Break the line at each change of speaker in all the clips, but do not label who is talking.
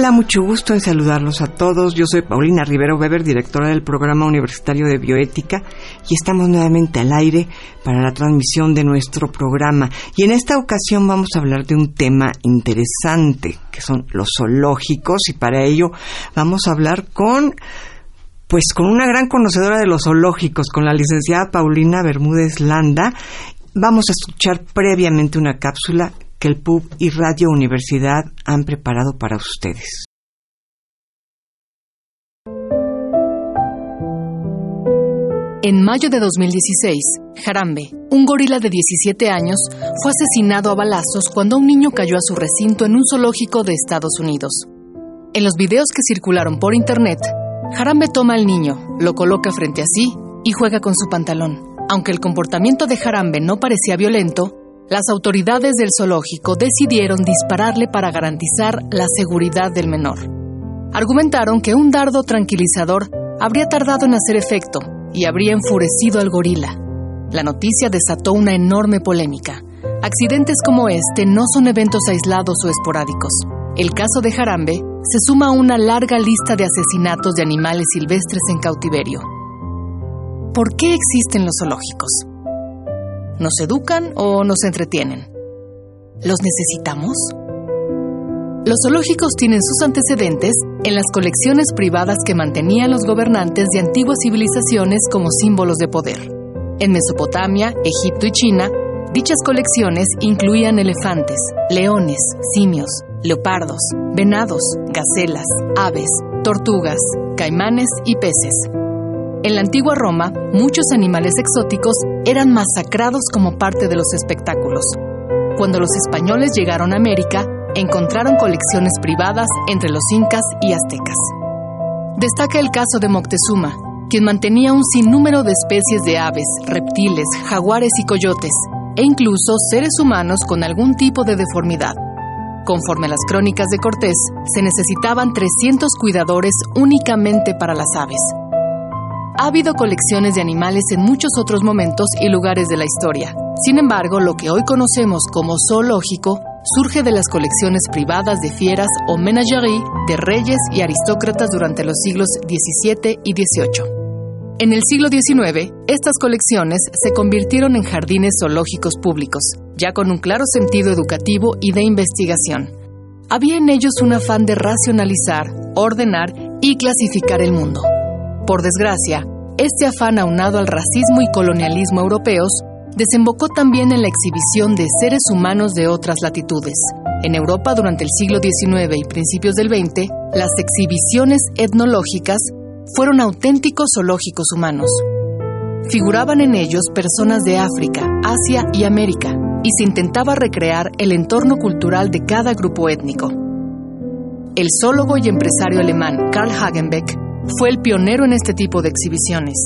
Hola, mucho gusto en saludarlos a todos. Yo soy Paulina Rivero Weber, directora del Programa Universitario de Bioética, y estamos nuevamente al aire para la transmisión de nuestro programa. Y en esta ocasión vamos a hablar de un tema interesante, que son los zoológicos, y para ello vamos a hablar con pues con una gran conocedora de los zoológicos, con la licenciada Paulina Bermúdez Landa. Vamos a escuchar previamente una cápsula que el PUB y Radio Universidad han preparado para ustedes.
En mayo de 2016, Jarambe, un gorila de 17 años, fue asesinado a balazos cuando un niño cayó a su recinto en un zoológico de Estados Unidos. En los videos que circularon por internet, Jarambe toma al niño, lo coloca frente a sí y juega con su pantalón. Aunque el comportamiento de Jarambe no parecía violento, las autoridades del zoológico decidieron dispararle para garantizar la seguridad del menor. Argumentaron que un dardo tranquilizador habría tardado en hacer efecto y habría enfurecido al gorila. La noticia desató una enorme polémica. Accidentes como este no son eventos aislados o esporádicos. El caso de Jarambe se suma a una larga lista de asesinatos de animales silvestres en cautiverio. ¿Por qué existen los zoológicos? ¿Nos educan o nos entretienen? ¿Los necesitamos? Los zoológicos tienen sus antecedentes en las colecciones privadas que mantenían los gobernantes de antiguas civilizaciones como símbolos de poder. En Mesopotamia, Egipto y China, dichas colecciones incluían elefantes, leones, simios, leopardos, venados, gacelas, aves, tortugas, caimanes y peces. En la antigua Roma, muchos animales exóticos eran masacrados como parte de los espectáculos. Cuando los españoles llegaron a América, encontraron colecciones privadas entre los incas y aztecas. Destaca el caso de Moctezuma, quien mantenía un sinnúmero de especies de aves, reptiles, jaguares y coyotes, e incluso seres humanos con algún tipo de deformidad. Conforme a las crónicas de Cortés, se necesitaban 300 cuidadores únicamente para las aves, ha habido colecciones de animales en muchos otros momentos y lugares de la historia. Sin embargo, lo que hoy conocemos como zoológico surge de las colecciones privadas de fieras o menagerie de reyes y aristócratas durante los siglos XVII y XVIII. En el siglo XIX, estas colecciones se convirtieron en jardines zoológicos públicos, ya con un claro sentido educativo y de investigación. Había en ellos un afán de racionalizar, ordenar y clasificar el mundo. Por desgracia, este afán aunado al racismo y colonialismo europeos desembocó también en la exhibición de seres humanos de otras latitudes. En Europa durante el siglo XIX y principios del XX, las exhibiciones etnológicas fueron auténticos zoológicos humanos. Figuraban en ellos personas de África, Asia y América, y se intentaba recrear el entorno cultural de cada grupo étnico. El zoólogo y empresario alemán Karl Hagenbeck fue el pionero en este tipo de exhibiciones.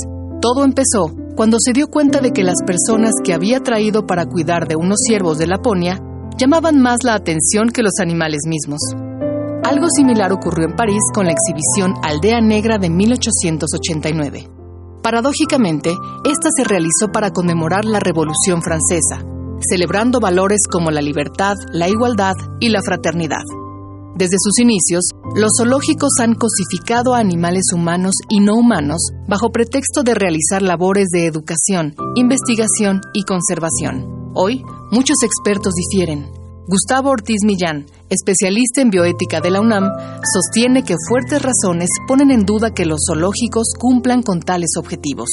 Todo empezó cuando se dio cuenta de que las personas que había traído para cuidar de unos ciervos de Laponia llamaban más la atención que los animales mismos. Algo similar ocurrió en París con la exhibición Aldea Negra de 1889. Paradójicamente, esta se realizó para conmemorar la Revolución Francesa, celebrando valores como la libertad, la igualdad y la fraternidad. Desde sus inicios, los zoológicos han cosificado a animales humanos y no humanos bajo pretexto de realizar labores de educación, investigación y conservación. Hoy, muchos expertos difieren. Gustavo Ortiz Millán, especialista en bioética de la UNAM, sostiene que fuertes razones ponen en duda que los zoológicos cumplan con tales objetivos.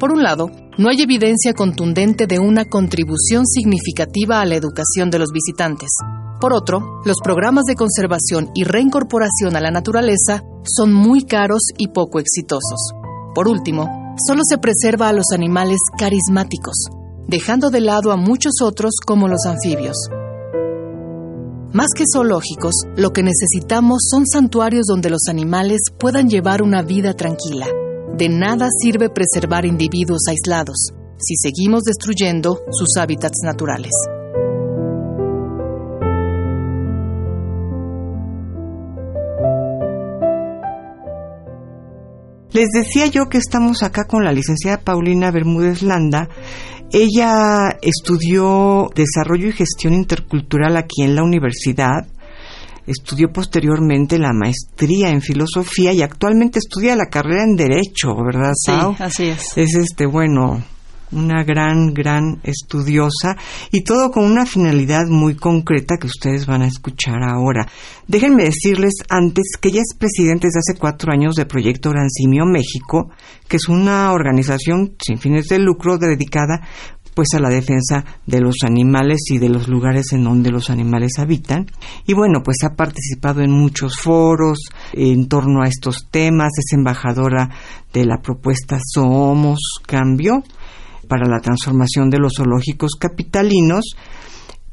Por un lado, no hay evidencia contundente de una contribución significativa a la educación de los visitantes. Por otro, los programas de conservación y reincorporación a la naturaleza son muy caros y poco exitosos. Por último, solo se preserva a los animales carismáticos. dejando de lado a muchos otros como los anfibios. Más que zoológicos, lo que necesitamos son santuarios donde los animales puedan llevar una vida tranquila. De nada sirve preservar individuos aislados si seguimos destruyendo sus hábitats naturales.
Les decía yo que estamos acá con la licenciada Paulina Bermúdez Landa. Ella estudió desarrollo y gestión intercultural aquí en la universidad. Estudió posteriormente la maestría en filosofía y actualmente estudia la carrera en derecho, ¿verdad,
Sao? Sí, así es.
Es este, bueno, una gran, gran estudiosa y todo con una finalidad muy concreta que ustedes van a escuchar ahora. Déjenme decirles antes que ella es presidenta desde hace cuatro años de Proyecto Gran Simio México, que es una organización sin fines de lucro dedicada pues a la defensa de los animales y de los lugares en donde los animales habitan. Y bueno, pues ha participado en muchos foros en torno a estos temas, es embajadora de la propuesta Somos Cambio, para la transformación de los zoológicos capitalinos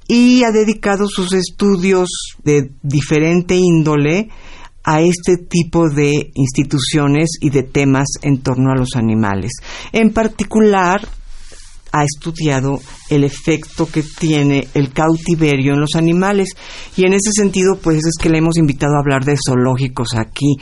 y ha dedicado sus estudios de diferente índole a este tipo de instituciones y de temas en torno a los animales. En particular, ha estudiado el efecto que tiene el cautiverio en los animales. Y en ese sentido pues es que le hemos invitado a hablar de zoológicos aquí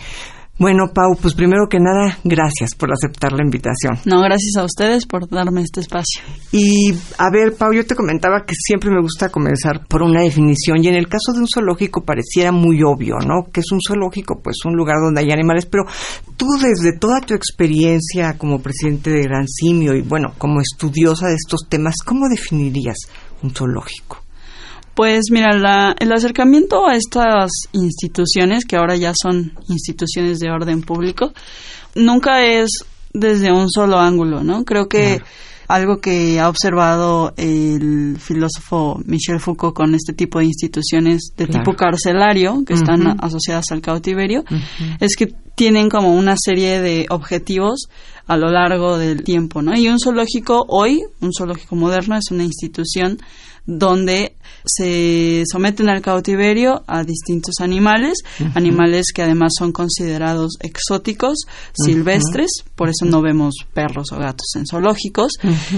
bueno, Pau, pues primero que nada, gracias por aceptar la invitación.
No, gracias a ustedes por darme este espacio.
Y a ver, Pau, yo te comentaba que siempre me gusta comenzar por una definición y en el caso de un zoológico pareciera muy obvio, ¿no? Que es un zoológico, pues un lugar donde hay animales, pero tú desde toda tu experiencia como presidente de Gran Simio y bueno, como estudiosa de estos temas, ¿cómo definirías un zoológico?
Pues mira, el acercamiento a estas instituciones, que ahora ya son instituciones de orden público, nunca es desde un solo ángulo, ¿no? Creo que algo que ha observado el filósofo Michel Foucault con este tipo de instituciones de tipo carcelario, que están asociadas al cautiverio, es que tienen como una serie de objetivos a lo largo del tiempo, ¿no? Y un zoológico hoy, un zoológico moderno, es una institución donde se someten al cautiverio a distintos animales, animales que además son considerados exóticos, silvestres, por eso no vemos perros o gatos en zoológicos,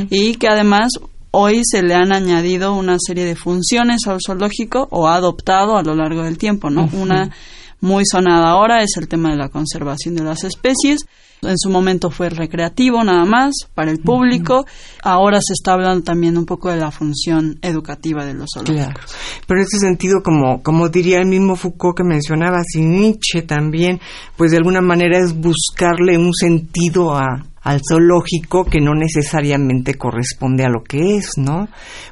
y que además hoy se le han añadido una serie de funciones al zoológico o ha adoptado a lo largo del tiempo, ¿no? Una muy sonada ahora es el tema de la conservación de las especies, en su momento fue recreativo nada más, para el público. Ahora se está hablando también un poco de la función educativa de los zoológicos.
Pero en ese sentido, como, como diría el mismo Foucault que mencionaba, y Nietzsche también, pues de alguna manera es buscarle un sentido a, al zoológico que no necesariamente corresponde a lo que es, ¿no?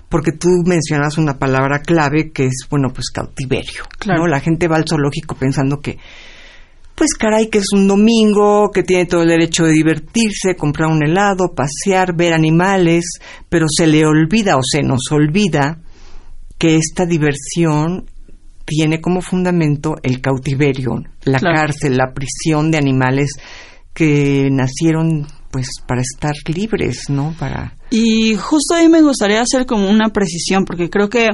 Porque tú mencionas una palabra clave que es, bueno, pues cautiverio, ¿no? La gente va al zoológico pensando que pues caray que es un domingo, que tiene todo el derecho de divertirse, comprar un helado, pasear, ver animales, pero se le olvida o se nos olvida que esta diversión tiene como fundamento el cautiverio, la cárcel, la prisión de animales que nacieron pues para estar libres, ¿no? Para
y justo ahí me gustaría hacer como una precisión, porque creo que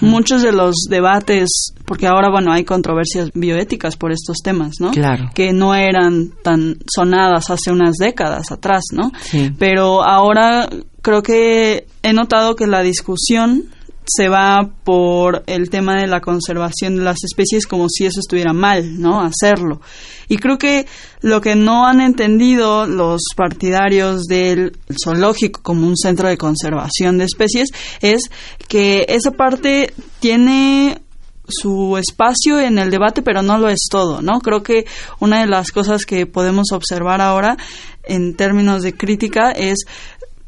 muchos de los debates, porque ahora, bueno, hay controversias bioéticas por estos temas, ¿no?
Claro.
Que no eran tan sonadas hace unas décadas atrás, ¿no? Pero ahora creo que he notado que la discusión se va por el tema de la conservación de las especies como si eso estuviera mal, ¿no? Hacerlo. Y creo que lo que no han entendido los partidarios del zoológico como un centro de conservación de especies es que esa parte tiene su espacio en el debate, pero no lo es todo, ¿no? Creo que una de las cosas que podemos observar ahora en términos de crítica es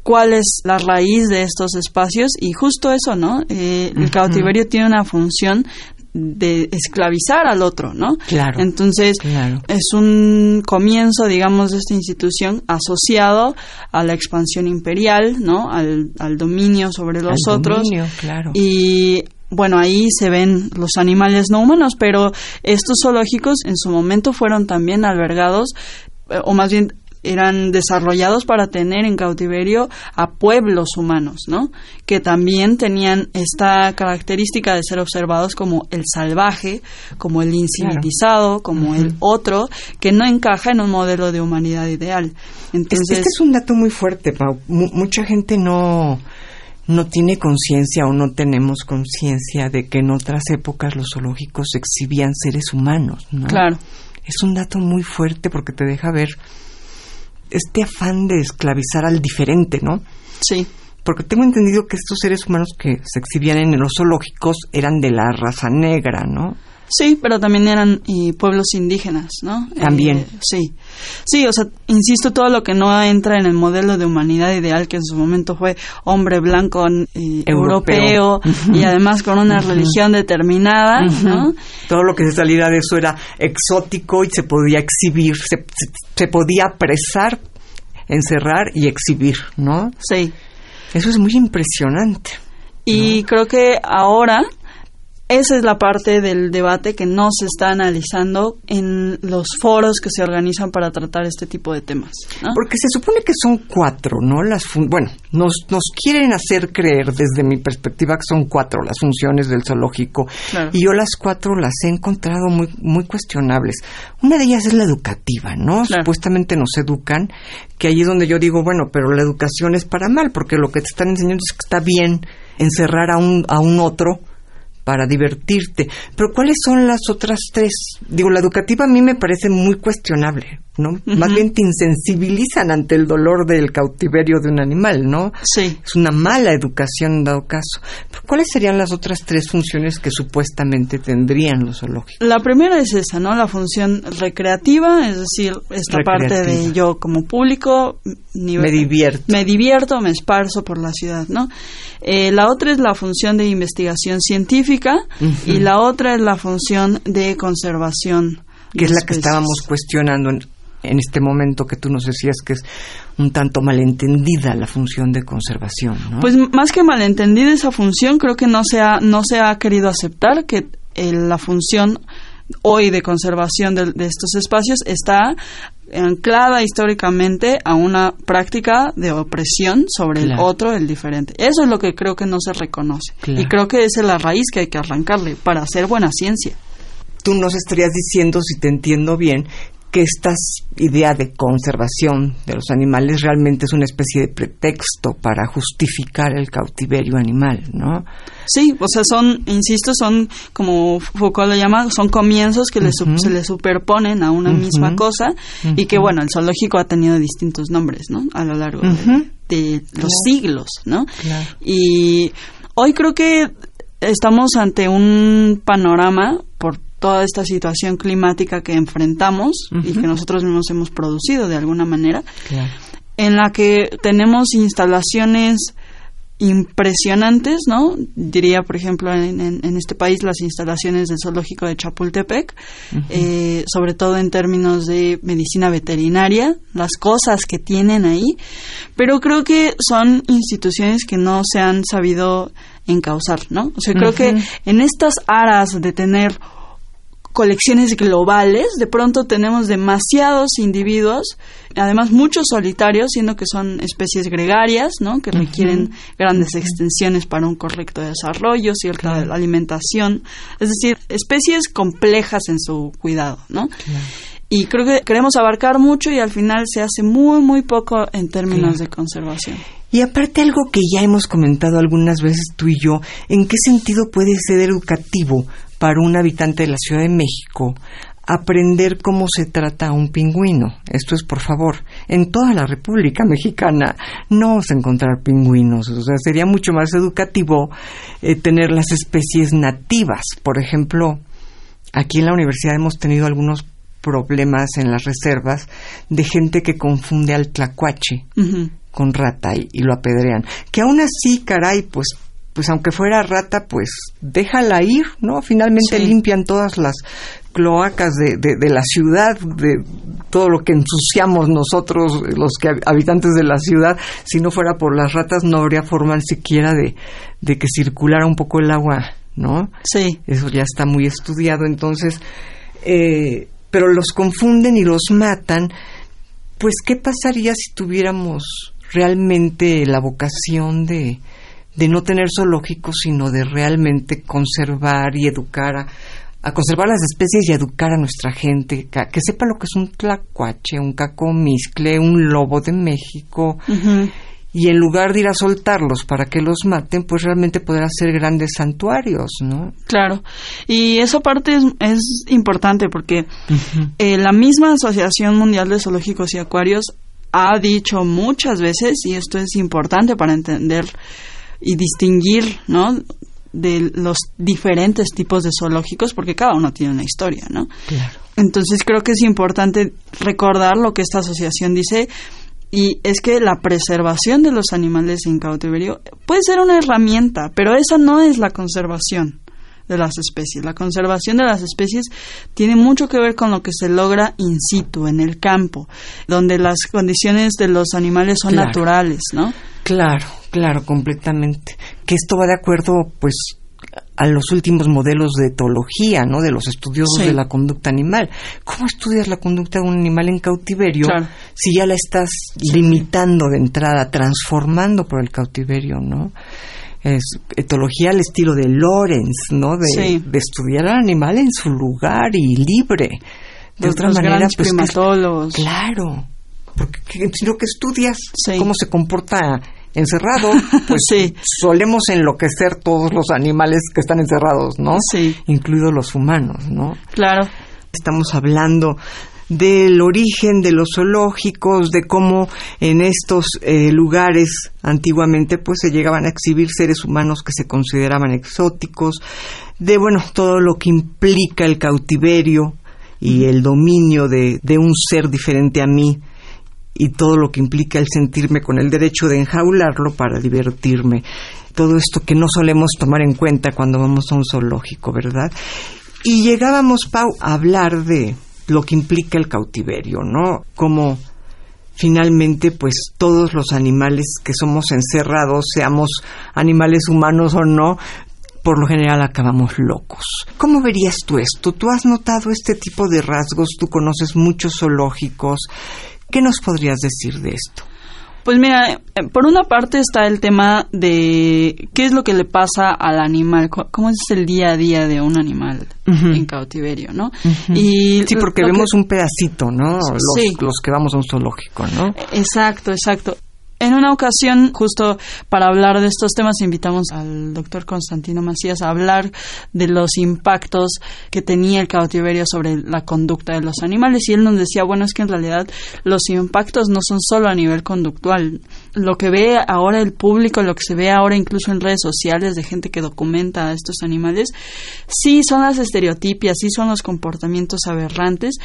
cuál es la raíz de estos espacios y justo eso, ¿no? Eh, el cautiverio tiene una función de esclavizar al otro, ¿no?
Claro.
Entonces, es un comienzo, digamos, de esta institución asociado a la expansión imperial, ¿no? Al, dominio sobre los otros.
Dominio, claro.
Y bueno, ahí se ven los animales no humanos, pero estos zoológicos en su momento fueron también albergados, eh, o más bien eran desarrollados para tener en cautiverio a pueblos humanos, ¿no? Que también tenían esta característica de ser observados como el salvaje, como el incivilizado, como el otro, que no encaja en un modelo de humanidad ideal.
Entonces, este es un dato muy fuerte, Pau. mucha gente no no tiene conciencia o no tenemos conciencia de que en otras épocas los zoológicos exhibían seres humanos, ¿no?
Claro.
Es un dato muy fuerte porque te deja ver este afán de esclavizar al diferente, ¿no?
Sí.
Porque tengo entendido que estos seres humanos que se exhibían en los zoológicos eran de la raza negra, ¿no?
Sí, pero también eran pueblos indígenas, ¿no?
También.
Eh, sí. Sí, o sea, insisto, todo lo que no entra en el modelo de humanidad ideal que en su momento fue hombre blanco eh, europeo, y además con una religión determinada, ¿no?
Todo lo que se saliera de eso era exótico y se podía exhibir, se, se podía apresar, encerrar y exhibir, ¿no?
Sí.
Eso es muy impresionante.
Y creo que ahora esa es la parte del debate que no se está analizando en los foros que se organizan para tratar este tipo de temas.
Porque se supone que son cuatro, ¿no? Las bueno, nos, nos quieren hacer creer desde mi perspectiva que son cuatro las funciones del zoológico. Y yo las cuatro las he encontrado muy, muy cuestionables. Una de ellas es la educativa, ¿no? Supuestamente nos educan, que allí es donde yo digo, bueno, pero la educación es para mal, porque lo que te están enseñando es que está bien encerrar a un, a un otro para divertirte. Pero ¿cuáles son las otras tres? Digo, la educativa a mí me parece muy cuestionable, ¿no? Más bien te insensibilizan ante el dolor del cautiverio de un animal, ¿no?
Sí.
Es una mala educación en dado caso. Pero ¿cuáles serían las otras tres funciones que supuestamente tendrían los zoológicos?
La primera es esa, ¿no? La función recreativa, es decir, esta parte de yo como público
me divierto.
Me divierto, me esparzo por la ciudad, ¿no? Eh, la otra es la función de investigación científica y la otra es la función de conservación.
Que es la que estábamos cuestionando en, este momento que tú nos decías que es un tanto malentendida la función de conservación, ¿no?
Pues más que malentendida esa función, creo que no se ha, no se ha querido aceptar que eh, la función hoy de conservación de, estos espacios está anclada históricamente a una práctica de opresión sobre el otro, el diferente. Eso es lo que creo que no se reconoce. Y creo que esa es la raíz que hay que arrancarle para hacer buena ciencia.
Tú nos estarías diciendo, si te entiendo bien, que esta idea de conservación de los animales realmente es una especie de pretexto para justificar el cautiverio animal, ¿no?
Sí, o sea, son, insisto, son como Foucault lo llama, son comienzos que se le superponen a una misma cosa y que, bueno, el zoológico ha tenido distintos nombres, ¿no? A lo largo de, los siglos, ¿no? Y hoy creo que estamos ante un panorama toda esta situación climática que enfrentamos y que nosotros mismos hemos producido de alguna manera, en la que tenemos instalaciones impresionantes, ¿no? Diría, por ejemplo, en, este país las instalaciones del zoológico de Chapultepec, eh, sobre todo en términos de medicina veterinaria, las cosas que tienen ahí, pero creo que son instituciones que no se han sabido encauzar, ¿no? O sea, creo que en estas aras de tener colecciones globales, de pronto tenemos demasiados individuos, además muchos solitarios, siendo que son especies gregarias, ¿no? que requieren grandes extensiones para un correcto desarrollo, cierta alimentación, es decir, especies complejas en su cuidado, ¿no? Y creo que queremos abarcar mucho y al final se hace muy, muy poco en términos de conservación.
Y aparte algo que ya hemos comentado algunas veces tú y yo, ¿en qué sentido puede ser educativo para un habitante de la Ciudad de México aprender cómo se trata a un pingüino. Esto es, por favor, en toda la República Mexicana no vamos a encontrar pingüinos. O sea, sería mucho más educativo eh, tener las especies nativas. Por ejemplo, aquí en la universidad hemos tenido algunos problemas en las reservas de gente que confunde al tlacuache con rata y, lo apedrean. Que aún así, caray, pues pues aunque fuera rata, pues déjala ir, ¿no? Finalmente limpian todas las cloacas de, de, la ciudad, de todo lo que ensuciamos nosotros, los que habitantes de la ciudad. Si no fuera por las ratas, no habría forma siquiera de, de que circulara un poco el agua, ¿no?
Sí.
Eso ya está muy estudiado. Entonces, eh, pero los confunden y los matan pues ¿qué pasaría si tuviéramos realmente la vocación de, de no tener zoológicos, sino de realmente conservar y educar a, a conservar las especies y educar a nuestra gente, que, sepa lo que es un tlacuache, un cacomiscle, un lobo de México, y en lugar de ir a soltarlos para que los maten, pues realmente poder hacer grandes santuarios, ¿no?
Claro, y esa parte es, importante porque eh, la misma Asociación Mundial de Zoológicos y Acuarios ha dicho muchas veces, y esto es importante para entender y distinguir, ¿no? de los diferentes tipos de zoológicos porque cada uno tiene una historia, ¿no? Claro. Entonces creo que es importante recordar lo que esta asociación dice y es que la preservación de los animales en cautiverio puede ser una herramienta, pero esa no es la conservación de las especies. La conservación de las especies tiene mucho que ver con lo que se logra in situ, en el campo, donde las condiciones de los animales son naturales, ¿no?
Claro, claro, completamente. Que esto va de acuerdo, pues, a los últimos modelos de etología, ¿no? De los estudiosos de la conducta animal. ¿Cómo estudias la conducta de un animal en cautiverio si ya la estás limitando de entrada, transformando por el cautiverio, ¿no? Es etología al estilo de Lorenz, ¿no? De, estudiar al animal en su lugar y libre.
De, otra manera, pues.
claro. Porque si lo que estudias, cómo se comporta encerrado, pues sí. solemos enloquecer todos los animales que están encerrados, ¿no? Sí. Incluidos los humanos, ¿no?
Claro.
Estamos hablando del origen de los zoológicos, de cómo en estos eh, lugares antiguamente pues se llegaban a exhibir seres humanos que se consideraban exóticos, de bueno, todo lo que implica el cautiverio y el dominio de, de un ser diferente a mí y todo lo que implica el sentirme con el derecho de enjaularlo para divertirme. Todo esto que no solemos tomar en cuenta cuando vamos a un zoológico, ¿verdad? Y llegábamos, Pau, a hablar de lo que implica el cautiverio, ¿no? Como finalmente, pues todos los animales que somos encerrados, seamos animales humanos o no, por lo general acabamos locos. ¿Cómo verías tú esto? ¿Tú has notado este tipo de rasgos? ¿Tú conoces muchos zoológicos? ¿Qué nos podrías decir de esto?
Pues mira, eh, por una parte está el tema de qué es lo que le pasa al animal, cómo es el día a día de un animal en cautiverio, ¿no?
y sí, porque vemos un pedacito, ¿no? Los, sí. los que vamos a un zoológico, ¿no?
Exacto, exacto. En una ocasión, justo para hablar de estos temas, invitamos al doctor Constantino Macías a hablar de los impactos que tenía el cautiverio sobre la conducta de los animales. Y él nos decía, bueno, es que en realidad los impactos no son solo a nivel conductual. Lo que ve ahora el público, lo que se ve ahora incluso en redes sociales de gente que documenta a estos animales, sí son las estereotipias, sí son los comportamientos aberrantes,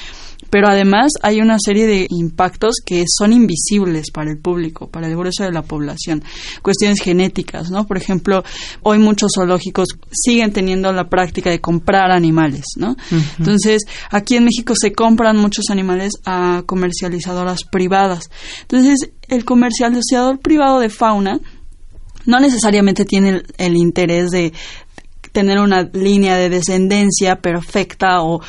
pero además hay una serie de impactos que son invisibles para el público, para el grueso de la población. Cuestiones genéticas, ¿no? Por ejemplo, hoy muchos zoológicos siguen teniendo la práctica de comprar animales, ¿no? Entonces, aquí en México se compran muchos animales a comercializadoras privadas. Entonces, el comercializador privado de fauna no necesariamente tiene el interés de tener una línea de descendencia perfecta o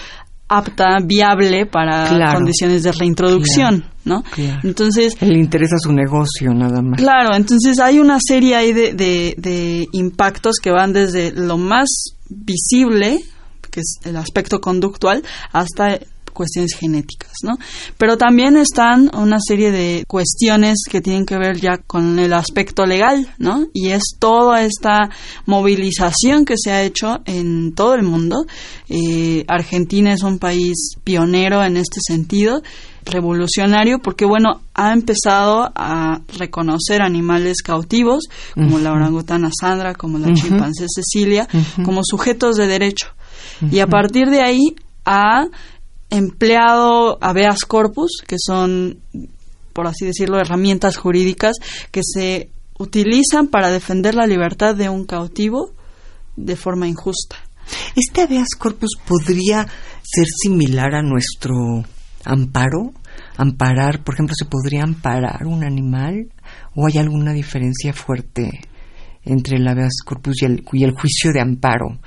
apta, viable para condiciones de reintroducción, ¿no?
Entonces... Le interesa su negocio nada más.
Claro, entonces hay una serie ahí de, de impactos que van desde lo más visible, que es el aspecto conductual, hasta cuestiones genéticas, ¿no? Pero también están una serie de cuestiones que tienen que ver ya con el aspecto legal, ¿no? Y es toda esta movilización que se ha hecho en todo el mundo. Eh, Argentina es un país pionero en este sentido revolucionario porque bueno ha empezado a reconocer animales cautivos como la orangutana Sandra como la chimpancé Cecilia como sujetos de derecho y a partir de ahí ha empleado habeas corpus, que son, por así decirlo, herramientas jurídicas que se utilizan para defender la libertad de un cautivo de forma injusta.
¿Este habeas corpus podría ser similar a nuestro amparo? Amparar, por ejemplo, ¿se podría amparar un animal? ¿O hay alguna diferencia fuerte entre el habeas corpus y el, y el juicio de amparo?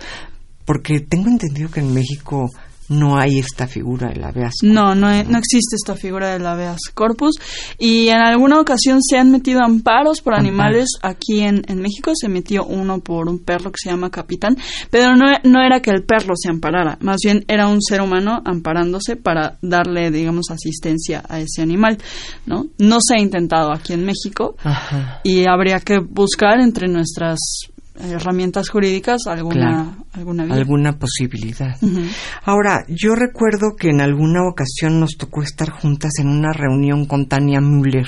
Porque tengo entendido que en México no hay esta figura del habeas corpus.
No, no, no existe esta figura del habeas corpus. Y en alguna ocasión se han metido amparos por animales. Aquí en, en México se metió uno por un perro que se llama Capitán. Pero no, no era que el perro se amparara. Más bien era un ser humano amparándose para darle, digamos, asistencia a ese animal. ¿no? No se ha intentado aquí en México.
Ajá.
Y habría que buscar entre nuestras herramientas jurídicas alguna
Claro.
alguna vía.
alguna posibilidad. Ahora, yo recuerdo que en alguna ocasión nos tocó estar juntas en una reunión con Tania Müller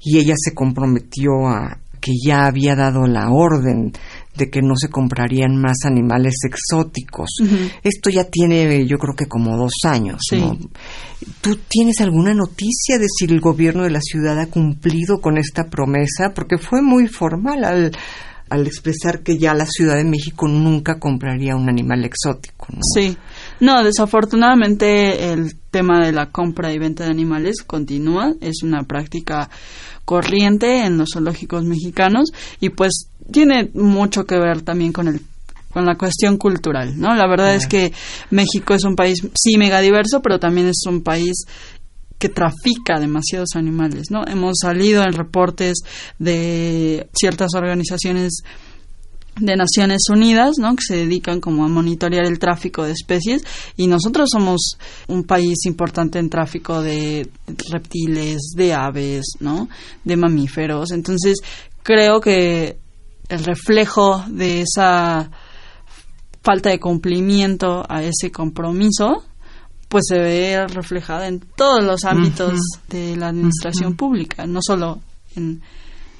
y ella se comprometió a que ya había dado la orden de que no se comprarían más animales exóticos. Esto ya tiene, yo creo que como dos años.
Sí.
¿no? ¿Tú tienes alguna noticia de si el gobierno de la ciudad ha cumplido con esta promesa? Porque fue muy formal al, al expresar que ya la Ciudad de México nunca compraría un animal exótico. ¿no?
Sí. No, desafortunadamente el tema de la compra y venta de animales continúa. Es una práctica corriente en los zoológicos mexicanos y pues tiene mucho que ver también con el con la cuestión cultural, ¿no? La verdad es que México es un país sí mega diverso, pero también es un país que trafica demasiados animales, ¿no? Hemos salido en reportes de ciertas organizaciones de Naciones Unidas, ¿no? Que se dedican como a monitorear el tráfico de especies y nosotros somos un país importante en tráfico de reptiles, de aves, ¿no? De mamíferos. Entonces, creo que el reflejo de esa falta de cumplimiento a ese compromiso pues se ve reflejada en todos los ámbitos de la administración pública, no solo en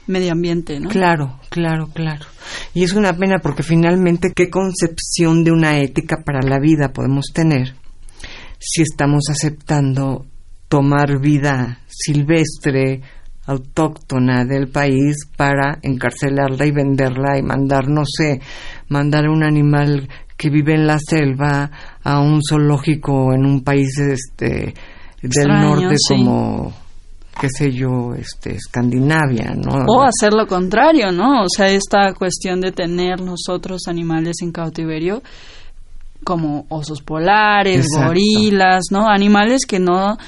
medio ambiente, ¿no?
Claro, claro, claro. Y es una pena porque finalmente, ¿qué concepción de una ética para la vida podemos tener si estamos aceptando tomar vida silvestre, autóctona del país para encarcelarla y venderla y mandar, no sé, mandar un animal que vive en la selva a un zoológico en un país este del norte
sí.
como qué sé yo, este Escandinavia, ¿no?
O hacer lo contrario, ¿no? O sea, esta cuestión de tener nosotros animales en cautiverio como osos polares,
Exacto.
gorilas, ¿no? Animales que no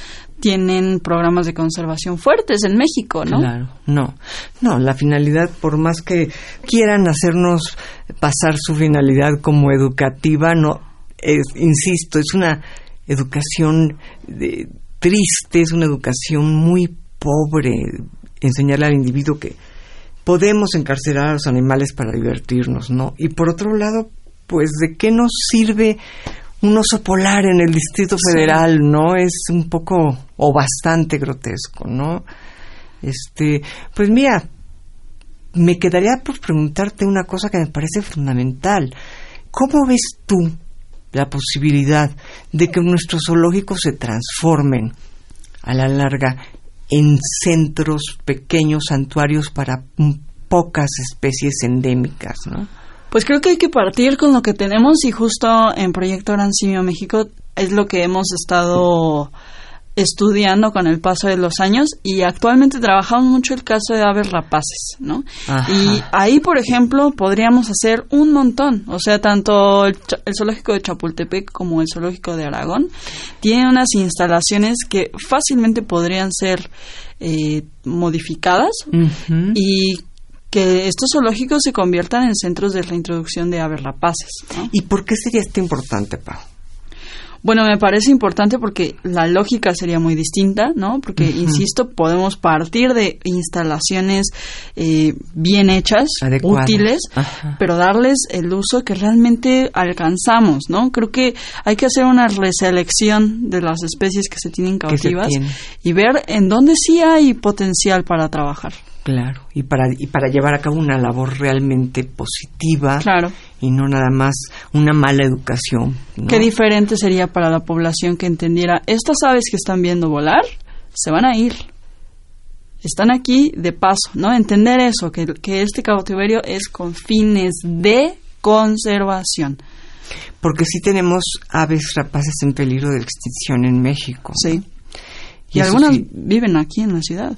tienen programas de conservación fuertes en México, ¿no?
Claro, no. No, la finalidad, por más que quieran hacernos pasar su finalidad como educativa, no, es, insisto, es una educación de- triste, es una educación muy pobre, enseñarle al individuo que podemos encarcelar a los animales para divertirnos, ¿no? Y por otro lado, pues, ¿de qué nos sirve un oso polar en el Distrito
Sí.
Federal, no? Es un poco o bastante grotesco, ¿no? Este, pues mira, me quedaría por preguntarte una cosa que me parece fundamental. ¿Cómo ves tú la posibilidad de que nuestros zoológicos se transformen a la larga en centros, pequeños santuarios para pocas especies endémicas, ¿no?
Pues creo que hay que partir con lo que tenemos y justo en Proyecto Gran Simio México es lo que hemos estado estudiando con el paso de los años y actualmente trabajamos mucho el caso de aves rapaces, ¿no?
Ajá.
Y ahí, por ejemplo, podríamos hacer un montón. O sea, tanto el, el zoológico de Chapultepec como el zoológico de Aragón tienen unas instalaciones que fácilmente podrían ser eh, modificadas y que estos zoológicos se conviertan en centros de reintroducción de aves rapaces. ¿no?
¿Y por qué sería esto importante, Pau?
Bueno, me parece importante porque la lógica sería muy distinta, ¿no? Porque, insisto, podemos partir de instalaciones eh, bien hechas,
Adecuadas.
útiles,
Ajá.
pero darles el uso que realmente alcanzamos, ¿no? Creo que hay que hacer una reselección de las especies que se tienen
se
cautivas y ver en dónde sí hay potencial para trabajar.
Claro, y para, y para llevar a cabo una labor realmente positiva
Claro.
y no nada más una mala educación. ¿no?
Qué diferente sería para la población que entendiera, estas aves que están viendo volar, se van a ir. Están aquí de paso, ¿no? Entender eso, que, que este cautiverio es con fines de conservación.
Porque sí tenemos aves rapaces en peligro de extinción en México.
Sí.
Y
algunas
sí.
viven aquí en la ciudad,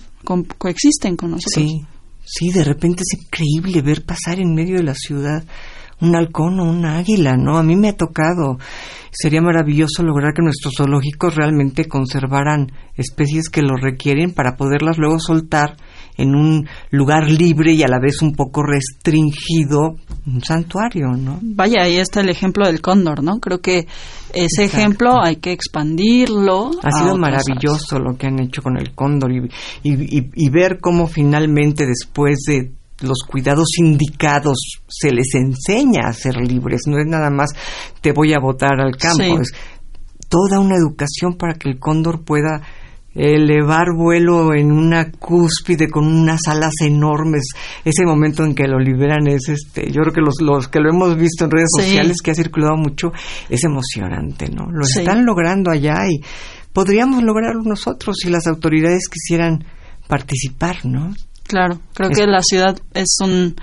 coexisten con nosotros.
Sí, sí, de repente es increíble ver pasar en medio de la ciudad un halcón o una águila, ¿no? A mí me ha tocado. Sería maravilloso lograr que nuestros zoológicos realmente conservaran especies que lo requieren para poderlas luego soltar en un lugar libre y a la vez un poco restringido, un santuario, ¿no?
Vaya, ahí está el ejemplo del cóndor, ¿no? Creo que ese ejemplo hay que expandirlo.
Ha sido maravilloso lo que han hecho con el cóndor y, y ver cómo finalmente después de los cuidados indicados se les enseña a ser libres, no es nada más te voy a botar al campo, es toda una educación para que el cóndor pueda elevar vuelo en una cúspide con unas alas enormes. Ese momento en que lo liberan es este, yo creo que los, los que lo hemos visto en redes sociales que ha circulado mucho es emocionante, ¿no? Lo están logrando allá y podríamos lograrlo nosotros si las autoridades quisieran participar, ¿no?
Claro, creo que la ciudad es un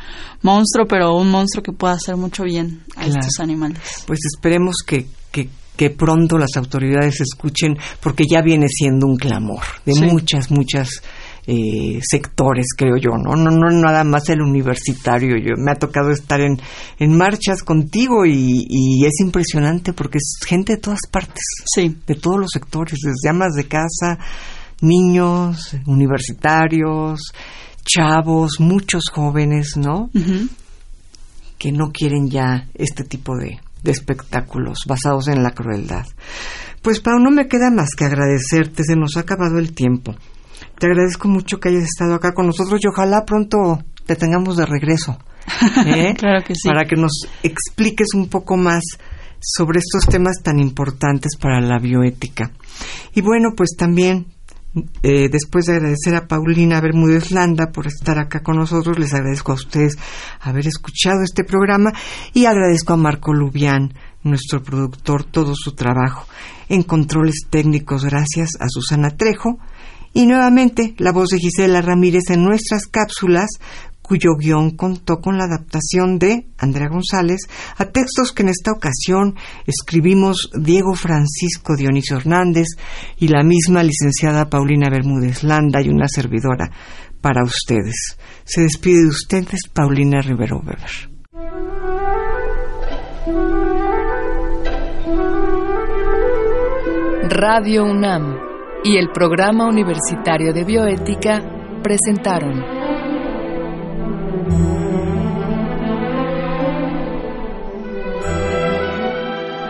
monstruo, pero un monstruo que puede hacer mucho bien a estos animales.
Pues esperemos que, que, que, pronto las autoridades escuchen, porque ya viene siendo un clamor de muchas, muchas eh, sectores, creo yo, ¿no? ¿no? No nada más el universitario. Yo me ha tocado estar en, en marchas contigo y, y es impresionante porque es gente de todas partes,
sí.
de todos los sectores, desde amas de casa, niños, universitarios, chavos, muchos jóvenes, ¿no? Que no quieren ya este tipo de, espectáculos basados en la crueldad. Pues Pau, no me queda más que agradecerte, se nos ha acabado el tiempo. Te agradezco mucho que hayas estado acá con nosotros y ojalá pronto te tengamos de regreso.
¿eh? claro que sí.
Para que nos expliques un poco más sobre estos temas tan importantes para la bioética. Y bueno, pues también eh, después de agradecer a Paulina Bermúdez Landa por estar acá con nosotros, les agradezco a ustedes haber escuchado este programa y agradezco a Marco Lubián, nuestro productor, todo su trabajo en controles técnicos, gracias a Susana Trejo. Y nuevamente la voz de Gisela Ramírez en nuestras cápsulas cuyo guion contó con la adaptación de Andrea González a textos que en esta ocasión escribimos Diego Francisco Dionisio Hernández y la misma licenciada Paulina Bermúdez Landa y una servidora para ustedes. Se despide de ustedes Paulina Rivero Weber.
Radio UNAM y el Programa Universitario de Bioética presentaron